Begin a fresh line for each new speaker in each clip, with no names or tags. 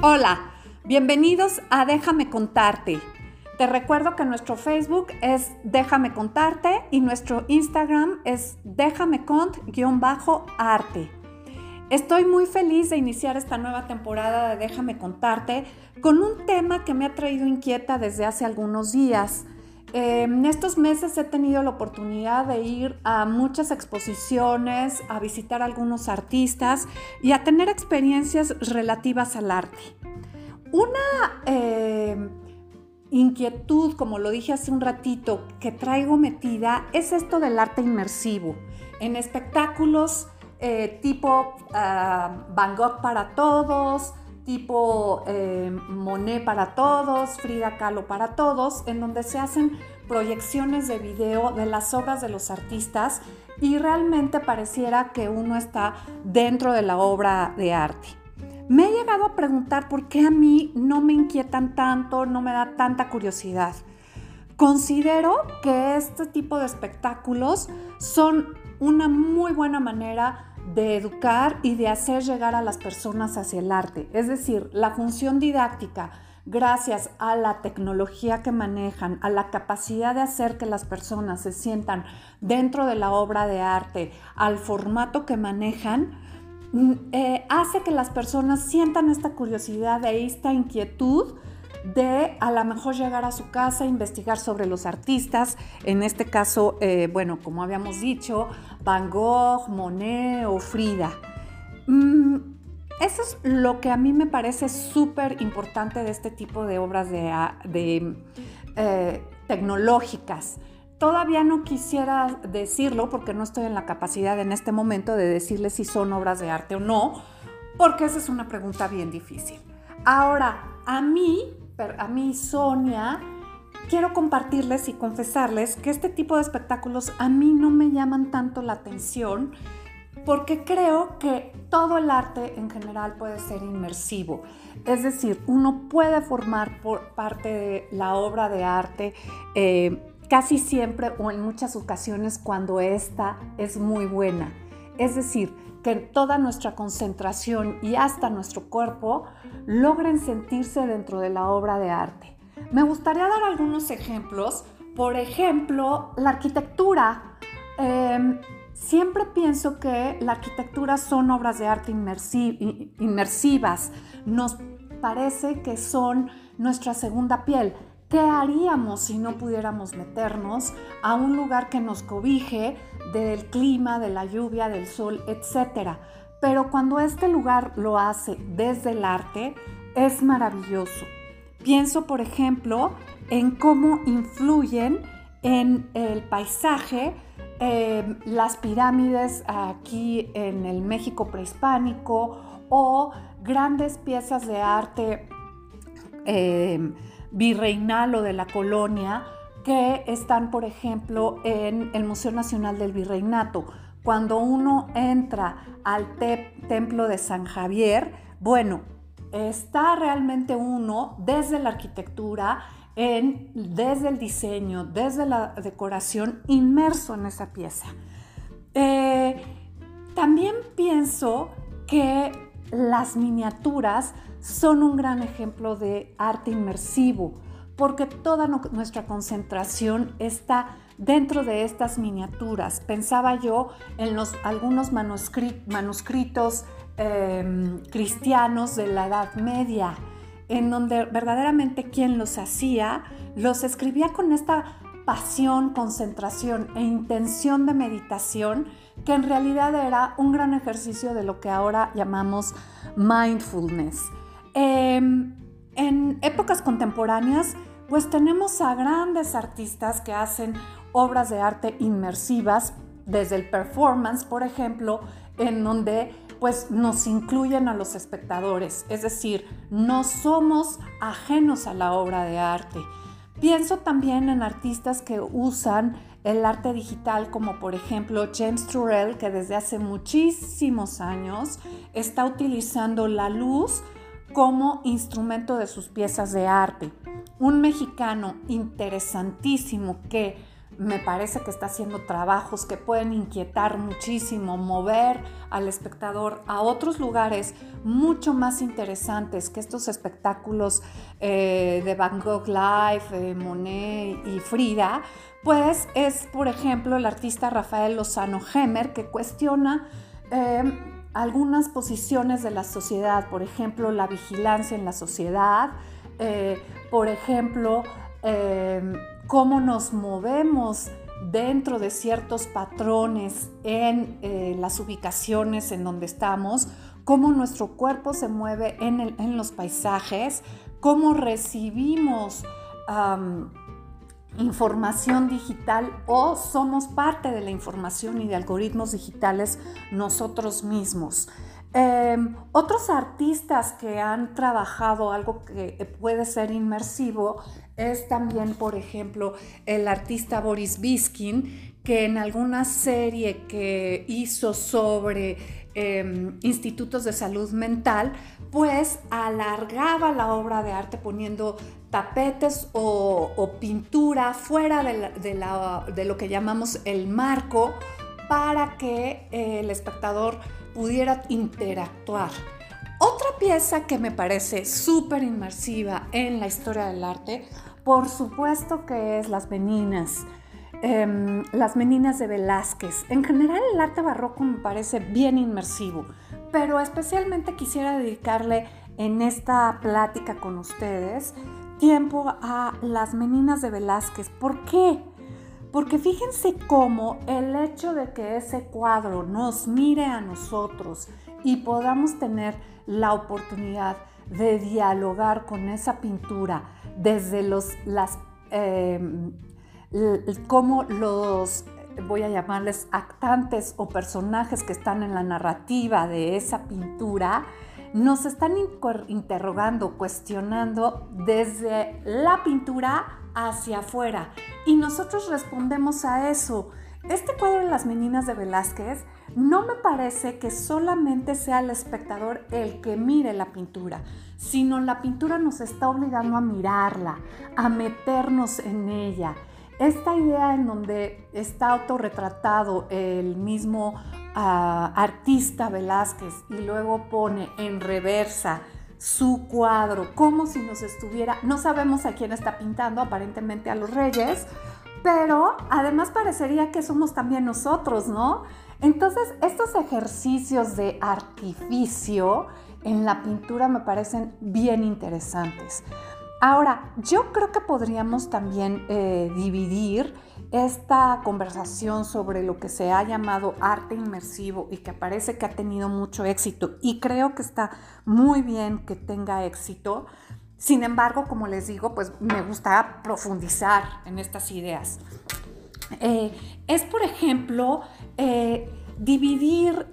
Hola, bienvenidos a Déjame contarte. Te recuerdo que nuestro Facebook es Déjame contarte y nuestro Instagram es déjame cont-arte. Estoy muy feliz de iniciar esta nueva temporada de Déjame contarte con un tema que me ha traído inquieta desde hace algunos días. En estos meses he tenido la oportunidad de ir a muchas exposiciones, a visitar a algunos artistas y a tener experiencias relativas al arte. Una eh, inquietud, como lo dije hace un ratito, que traigo metida es esto del arte inmersivo. En espectáculos eh, tipo ah, Van Gogh para todos, tipo eh, Monet para todos, Frida Kahlo para todos, en donde se hacen proyecciones de video de las obras de los artistas y realmente pareciera que uno está dentro de la obra de arte. Me he llegado a preguntar por qué a mí no me inquietan tanto, no me da tanta curiosidad. Considero que este tipo de espectáculos son una muy buena manera de educar y de hacer llegar a las personas hacia el arte. Es decir, la función didáctica, gracias a la tecnología que manejan, a la capacidad de hacer que las personas se sientan dentro de la obra de arte, al formato que manejan, mm, eh, hace que las personas sientan esta curiosidad e esta inquietud de a lo mejor llegar a su casa, investigar sobre los artistas, en este caso, eh, bueno, como habíamos dicho, Van Gogh, Monet o Frida. Mm, eso es lo que a mí me parece súper importante de este tipo de obras de, eh, tecnológicas. Todavía no quisiera decirlo porque no estoy en la capacidad en este momento de decirles si son obras de arte o no, porque esa es una pregunta bien difícil. Ahora, a mí a mí, Sonia, quiero compartirles y confesarles que este tipo de espectáculos a mí no me llaman tanto la atención porque creo que todo el arte en general puede ser inmersivo. Es decir, uno puede formar por parte de la obra de arte eh, casi siempre o en muchas ocasiones cuando esta es muy buena. Es decir, toda nuestra concentración y hasta nuestro cuerpo logren sentirse dentro de la obra de arte. Me gustaría dar algunos ejemplos. Por ejemplo, la arquitectura. Em, siempre pienso que la arquitectura son obras de arte inmersivas. Nos parece que son nuestra segunda piel. ¿Qué haríamos si no pudiéramos meternos a un lugar que nos cobije del clima, de la lluvia, del sol, etcétera? Pero cuando este lugar lo hace desde el arte, es maravilloso. Pienso, por ejemplo, en cómo influyen en el paisaje eh, las pirámides aquí en el México prehispánico o grandes piezas de arte. Eh, virreinal o de la colonia que están, por ejemplo, en el Museo Nacional del Virreinato. Cuando uno entra al templo de San Javier, bueno, está realmente uno desde la arquitectura, desde el diseño, desde la decoración, inmerso en esa pieza. Eh, también pienso que las miniaturas son un gran ejemplo de arte inmersivo, porque toda nuestra concentración está dentro de estas miniaturas. Pensaba yo en los, algunos manuscritos em, cristianos de la Edad Media, en donde verdaderamente quien los hacía, los escribía con esta pasión, concentración e intención de meditación, que en realidad era un gran ejercicio de lo que ahora llamamos mindfulness. Em, en épocas contemporáneas, pues tenemos a grandes artistas que hacen obras de arte inmersivas, desde el performance, por ejemplo, en donde pues nos incluyen a los espectadores, es decir, no somos ajenos a la obra de arte. Pienso también en artistas que usan el arte digital, como por ejemplo James Turrell, que desde hace muchísimos años está utilizando la luz como instrumento de sus piezas de arte. Un mexicano interesantísimo que me parece que está haciendo trabajos que pueden inquietar muchísimo, mover al espectador a otros lugares mucho más interesantes que estos espectáculos eh, de Van Gogh Live, eh, Monet y Frida, pues es, por ejemplo, el artista Rafael Lozano Hemer que cuestiona eh, algunas posiciones de la sociedad, por ejemplo, la vigilancia en la sociedad, por ejemplo, cómo nos movemos dentro de ciertos patrones en eh, las ubicaciones en donde estamos, cómo nuestro cuerpo se mueve en, los paisajes, cómo recibimos información digital o somos parte de la información y de algoritmos digitales nosotros mismos. Em, otros artistas que han trabajado algo que puede ser inmersivo es también, por ejemplo, el artista Boris Biskin, que en alguna serie que hizo sobre em, institutos de salud mental, pues alargaba la obra de arte poniendo tapetes o, pintura fuera de, lo que llamamos el marco para que el espectador pudiera interactuar. Otra pieza que me parece súper inmersiva en la historia del arte por supuesto que es las meninas. Em, las meninas de Velázquez. En general el arte barroco me parece bien inmersivo, pero especialmente quisiera dedicarle en esta plática con ustedes tiempo a las meninas de Velázquez. ¿Por qué? Porque fíjense cómo el hecho de que ese cuadro nos mire a nosotros y podamos tener la oportunidad de dialogar con esa pintura, desde los, las, em, cómo los, voy a llamarles actantes o personajes que están en la narrativa de esa pintura, nos están interrogando, cuestionando desde la pintura hacia afuera. Y nosotros respondemos a eso. Este cuadro de las meninas de Velázquez no me parece que solamente sea el espectador el que mire la pintura, sino la pintura nos está obligando a mirarla, a meternos en ella. Esta idea en donde está autorretratado el mismo ah, artista Velázquez y luego pone en reversa su cuadro, como si nos estuviera, no sabemos a quién está pintando, aparentemente a los reyes, pero además parecería que somos también nosotros, ¿no? Entonces, estos ejercicios de artificio en la pintura me parecen bien interesantes. Ahora, yo creo que podríamos también eh, dividir esta conversación sobre lo que se ha llamado arte inmersivo y que parece que ha tenido mucho éxito y creo que está muy bien que tenga éxito. Sin embargo, como les digo, pues me gusta profundizar en estas ideas. Eh, es, por ejemplo, eh, dividir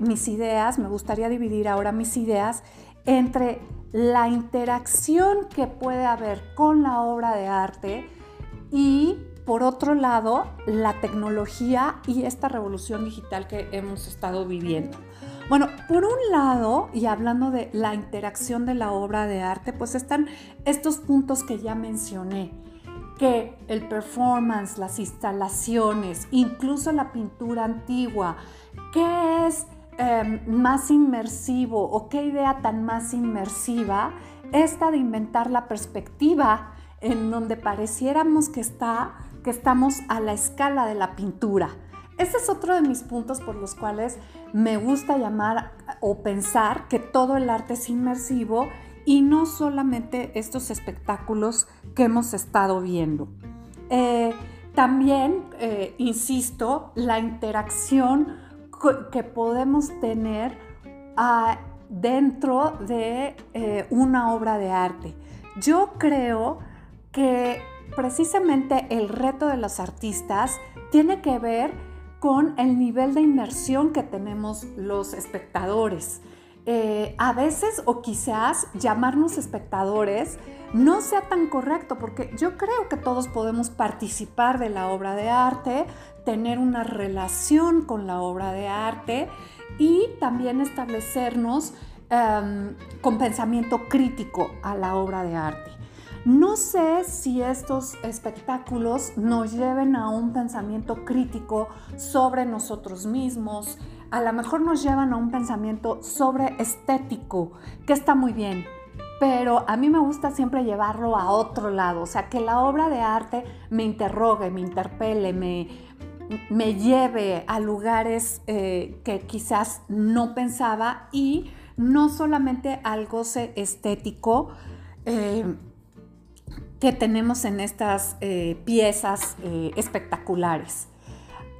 mis ideas, me gustaría dividir ahora mis ideas entre la interacción que puede haber con la obra de arte y, por otro lado, la tecnología y esta revolución digital que hemos estado viviendo. Bueno, por un lado, y hablando de la interacción de la obra de arte, pues están estos puntos que ya mencioné que el performance, las instalaciones, incluso la pintura antigua, ¿qué es em, más inmersivo o qué idea tan más inmersiva? Esta de inventar la perspectiva en donde pareciéramos que, está, que estamos a la escala de la pintura. Ese es otro de mis puntos por los cuales me gusta llamar o pensar que todo el arte es inmersivo y no solamente estos espectáculos que hemos estado viendo. Eh, también, eh, insisto, la interacción que podemos tener ah, dentro de eh, una obra de arte. Yo creo que precisamente el reto de los artistas tiene que ver con el nivel de inmersión que tenemos los espectadores. Eh, a veces o quizás llamarnos espectadores no sea tan correcto porque yo creo que todos podemos participar de la obra de arte, tener una relación con la obra de arte y también establecernos em, con pensamiento crítico a la obra de arte. No sé si estos espectáculos nos lleven a un pensamiento crítico sobre nosotros mismos, a lo mejor nos llevan a un pensamiento sobre estético, que está muy bien, pero a mí me gusta siempre llevarlo a otro lado, o sea, que la obra de arte me interrogue, me interpele, me, me lleve a lugares eh, que quizás no pensaba y no solamente al goce estético eh, que tenemos en estas eh, piezas espectaculares.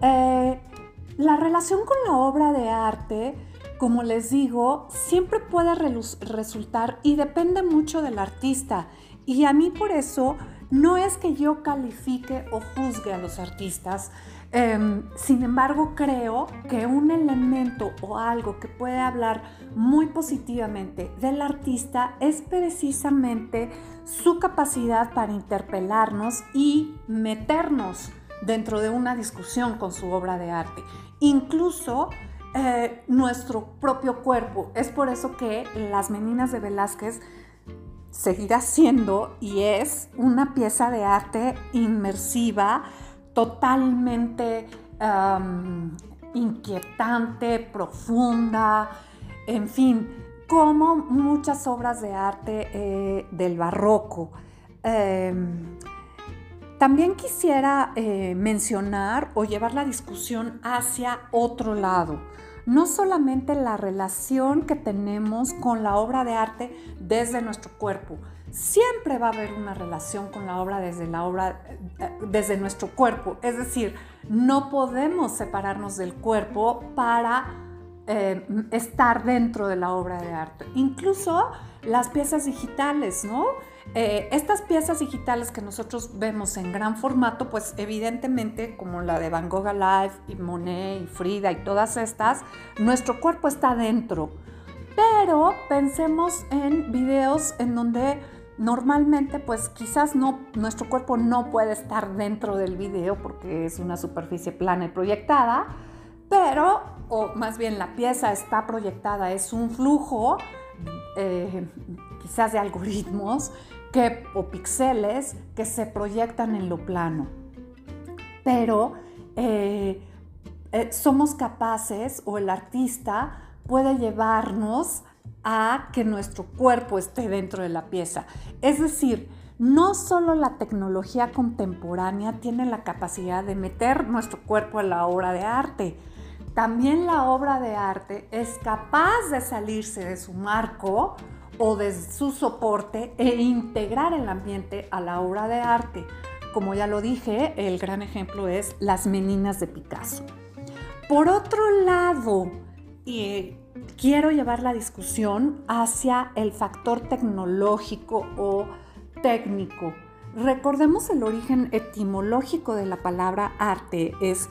la relación con la obra de arte, como les digo, siempre puede resultar y depende mucho del artista. Y a mí por eso no es que yo califique o juzgue a los artistas, Em, sin embargo, creo que un elemento o algo que puede hablar muy positivamente del artista es precisamente su capacidad para interpelarnos y meternos dentro de una discusión con su obra de arte. Incluso eh, nuestro propio cuerpo. Es por eso que Las Meninas de Velázquez seguirá siendo y es una pieza de arte inmersiva, totalmente inquietante, profunda, en fin, como muchas obras de arte eh, del barroco. Em, también quisiera eh, mencionar o llevar la discusión hacia otro lado, no solamente la relación que tenemos con la obra de arte desde nuestro cuerpo, siempre va a haber una relación con la obra desde la obra desde nuestro cuerpo. Es decir, no podemos separarnos del cuerpo para eh, estar dentro de la obra de arte. Incluso las piezas digitales, ¿no? Eh, estas piezas digitales que nosotros vemos en gran formato, pues evidentemente como la de Van Gogh Alive y Monet y Frida y todas estas, nuestro cuerpo está dentro. Pero pensemos en videos en donde Normalmente, pues quizás no, nuestro cuerpo no puede estar dentro del video porque es una superficie plana y proyectada, pero, o más bien la pieza está proyectada, es un flujo eh, quizás de algoritmos que, o píxeles que se proyectan en lo plano. Pero eh, eh, somos capaces o el artista puede llevarnos a que nuestro cuerpo esté dentro de la pieza. Es decir, no solo la tecnología contemporánea tiene la capacidad de meter nuestro cuerpo en la obra de arte, también la obra de arte es capaz de salirse de su marco o de su soporte e integrar el ambiente a la obra de arte. Como ya lo dije, el gran ejemplo es Las Meninas de Picasso. Por otro lado, quiero llevar la discusión hacia el factor tecnológico o técnico. Recordemos el origen etimológico de la palabra arte es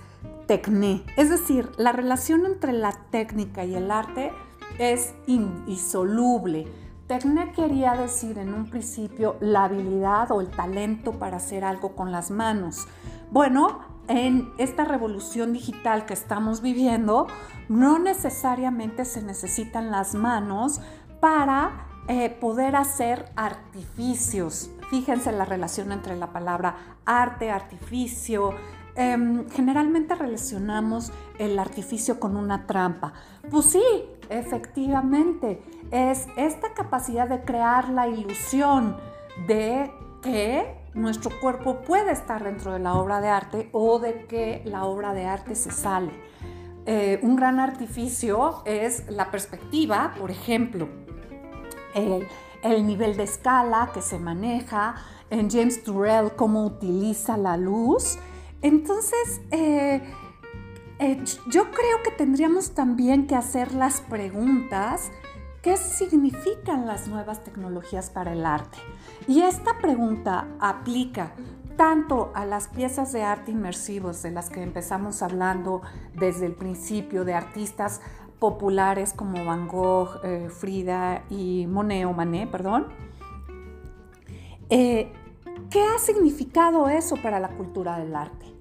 tecné, es decir, la relación entre la técnica y el arte es indisoluble. Tecné quería decir en un principio la habilidad o el talento para hacer algo con las manos. Bueno, en esta revolución digital que estamos viviendo, no necesariamente se necesitan las manos para eh, poder hacer artificios. Fíjense la relación entre la palabra arte, artificio. Em, generalmente relacionamos el artificio con una trampa. Pues sí, efectivamente, es esta capacidad de crear la ilusión de que nuestro cuerpo puede estar dentro de la obra de arte o de que la obra de arte se sale. Eh, un gran artificio es la perspectiva, por ejemplo, el, nivel de escala que se maneja, en James Turrell cómo utiliza la luz. Entonces, eh, eh, yo creo que tendríamos también que hacer las preguntas ¿Qué significan las nuevas tecnologías para el arte? Y esta pregunta aplica tanto a las piezas de arte inmersivos de las que empezamos hablando desde el principio, de artistas populares como Van Gogh, eh, Frida y Monet o Manet, perdón. Eh, ¿Qué ha significado eso para la cultura del arte?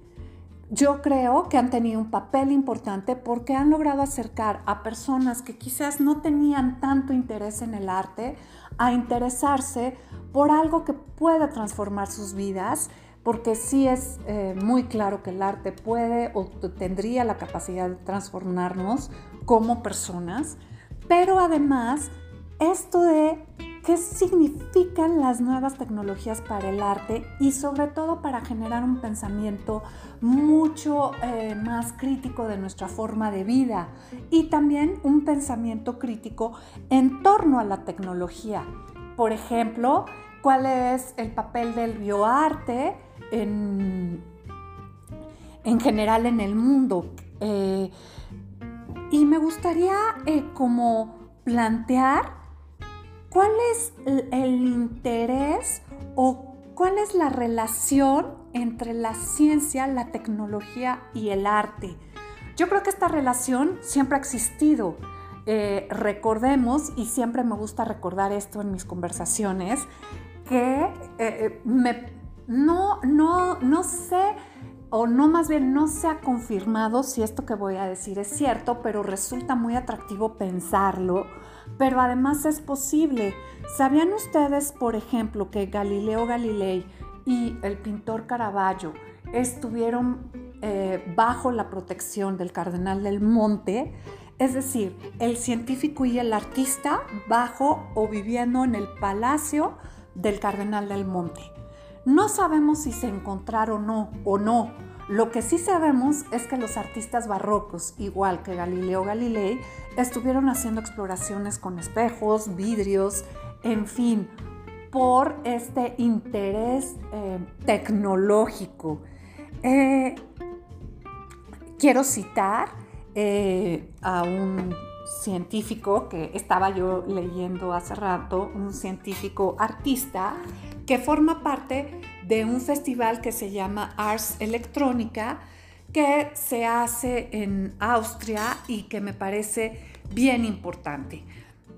Yo creo que han tenido un papel importante porque han logrado acercar a personas que quizás no tenían tanto interés en el arte a interesarse por algo que pueda transformar sus vidas, porque sí es eh, muy claro que el arte puede o tendría la capacidad de transformarnos como personas, pero además esto de qué significan las nuevas tecnologías para el arte y sobre todo para generar un pensamiento mucho eh, más crítico de nuestra forma de vida y también un pensamiento crítico en torno a la tecnología. Por ejemplo, cuál es el papel del bioarte en, en general en el mundo. Eh, y me gustaría eh, como plantear ¿Cuál es el interés o cuál es la relación entre la ciencia, la tecnología y el arte? Yo creo que esta relación siempre ha existido. Eh, recordemos, y siempre me gusta recordar esto en mis conversaciones, que eh, eh, no, no, no sé, o no más bien no se ha confirmado si esto que voy a decir es cierto, pero resulta muy atractivo pensarlo pero además es posible. ¿Sabían ustedes, por ejemplo, que Galileo Galilei y el pintor Caravaggio estuvieron eh, bajo la protección del cardenal del Monte? Es decir, el científico y el artista bajo o viviendo en el palacio del cardenal del Monte. No sabemos si se encontraron o no, o no lo que sí sabemos es que los artistas barrocos, igual que Galileo Galilei, estuvieron haciendo exploraciones con espejos, vidrios, en fin, por este interés eh, tecnológico. Eh, quiero citar eh, a un científico que estaba yo leyendo hace rato, un científico artista que forma parte de un festival que se llama Ars Electrónica, que se hace en Austria y que me parece bien importante.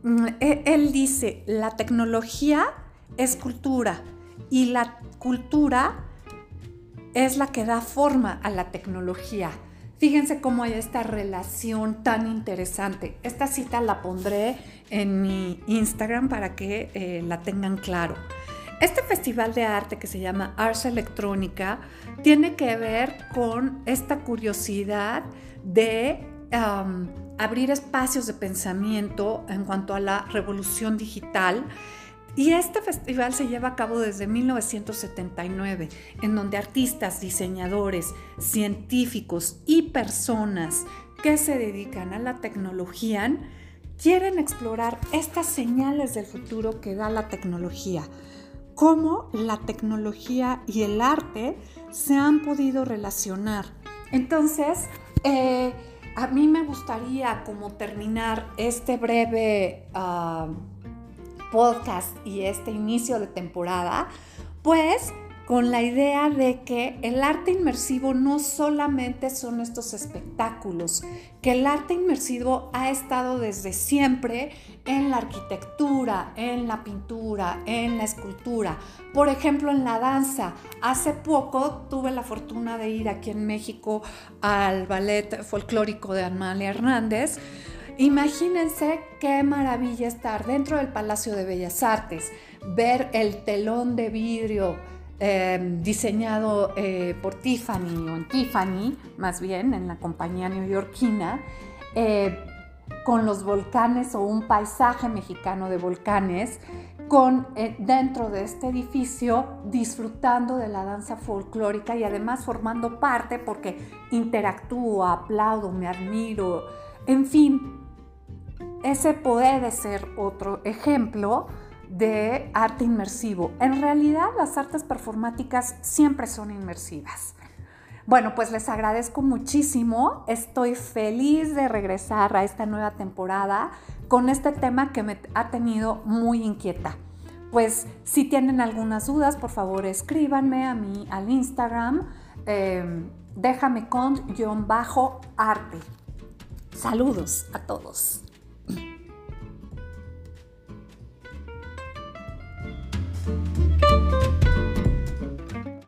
Mm, e, él dice, la tecnología es cultura y la cultura es la que da forma a la tecnología. Fíjense cómo hay esta relación tan interesante. Esta cita la pondré en mi Instagram para que eh, la tengan claro. Este festival de arte que se llama Ars Electrónica tiene que ver con esta curiosidad de abrir espacios de pensamiento en cuanto a la revolución digital. Y este festival se lleva a cabo desde 1979, en donde artistas, diseñadores, científicos y personas que se dedican a la tecnología quieren explorar estas señales del futuro que da la tecnología cómo la tecnología y el arte se han podido relacionar. Entonces, eh, a mí me gustaría como terminar este breve ah, podcast y este inicio de temporada, pues con la idea de que el arte inmersivo no solamente son estos espectáculos, que el arte inmersivo ha estado desde siempre en la arquitectura, en la pintura, en la escultura, por ejemplo en la danza. Hace poco tuve la fortuna de ir aquí en México al ballet folclórico de Amalia Hernández. Imagínense qué maravilla estar dentro del Palacio de Bellas Artes, ver el telón de vidrio, Em, diseñado eh, por Tiffany o en Tiffany, más bien en la compañía neoyorquina, eh, con los volcanes o un paisaje mexicano de volcanes, con eh, dentro de este edificio disfrutando de la danza folclórica y además formando parte porque interactúo, aplaudo, me admiro, en fin, ese puede ser otro ejemplo de arte inmersivo. En realidad las artes performáticas siempre son inmersivas. Bueno, pues les agradezco muchísimo. Estoy feliz de regresar a esta nueva temporada con este tema que me ha tenido muy inquieta. Pues si tienen algunas dudas, por favor escríbanme a mí al Instagram. Eh, déjame con arte. Saludos a todos.